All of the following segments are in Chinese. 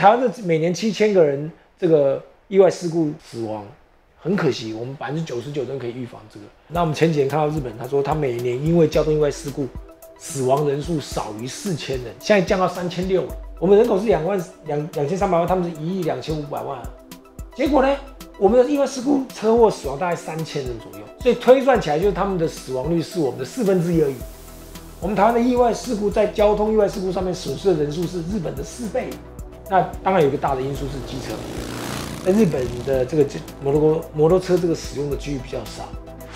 台湾的每年七千个人这个意外事故死亡，很可惜，我们百分之九十九都可以预防这个。那我们前几天看到日本，他说他每年因为交通意外事故死亡人数少于四千人，现在降到三千六。我们人口是两万两两千三百万，他们是一亿两千五百万，结果呢，我们的意外事故车祸死亡大概三千人左右，所以推算起来就是他们的死亡率是我们的四分之一而已。我们台湾的意外事故在交通意外事故上面损失的人数是日本的四倍。那当然有一个大的因素是机车，在日本的这个摩托摩托车这个使用的几率比较少。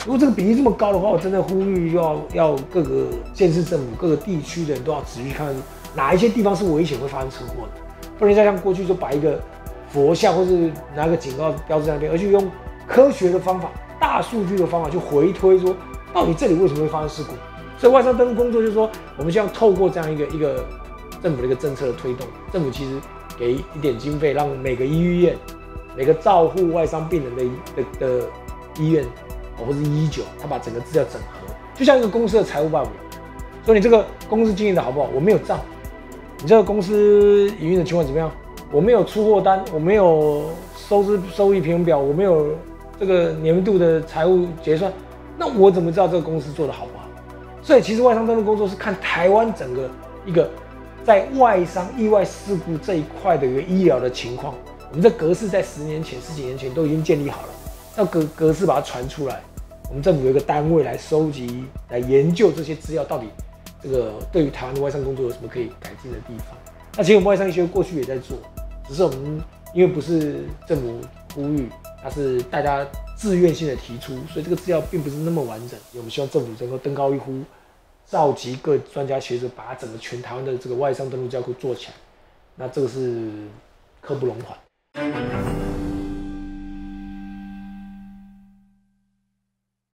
如果这个比例这么高的话，我真的呼吁要要各个县市政府、各个地区的人都要仔细看哪一些地方是危险会发生车祸的，不能再像过去就摆一个佛像或是拿个警告标志在那边，而且用科学的方法、大数据的方法去回推说到底这里为什么会发生事故。所以外伤灯工作就是说，我们希望透过这样一个一个政府的一个政策的推动，政府其实给一点经费，让每个医院、每个照护外伤病人的的的医院，哦或是医九，他把整个资料整合，就像一个公司的财务报表，说你这个公司经营的好不好？我没有账，你这个公司营运的情况怎么样？我没有出货单，我没有收支收益平衡表，我没有这个年度的财务结算，那我怎么知道这个公司做的好不好？所以其实外伤登录工作是看台湾整个一个在外伤意外事故这一块的一个医疗的情况，我们这格式在十年前、十几年前都已经建立好了，要格格式把它传出来，我们政府有一个单位来收集、来研究这些资料，到底这个对于台湾的外伤工作有什么可以改进的地方？那其实我们外伤医学过去也在做，只是我们因为不是政府呼吁，它是大家。自愿性的提出，所以这个资料并不是那么完整。我们希望政府能够登高一呼，召集各专家学者，把整个全台湾的这个外商登陆架构做起来。那这个是刻不容缓。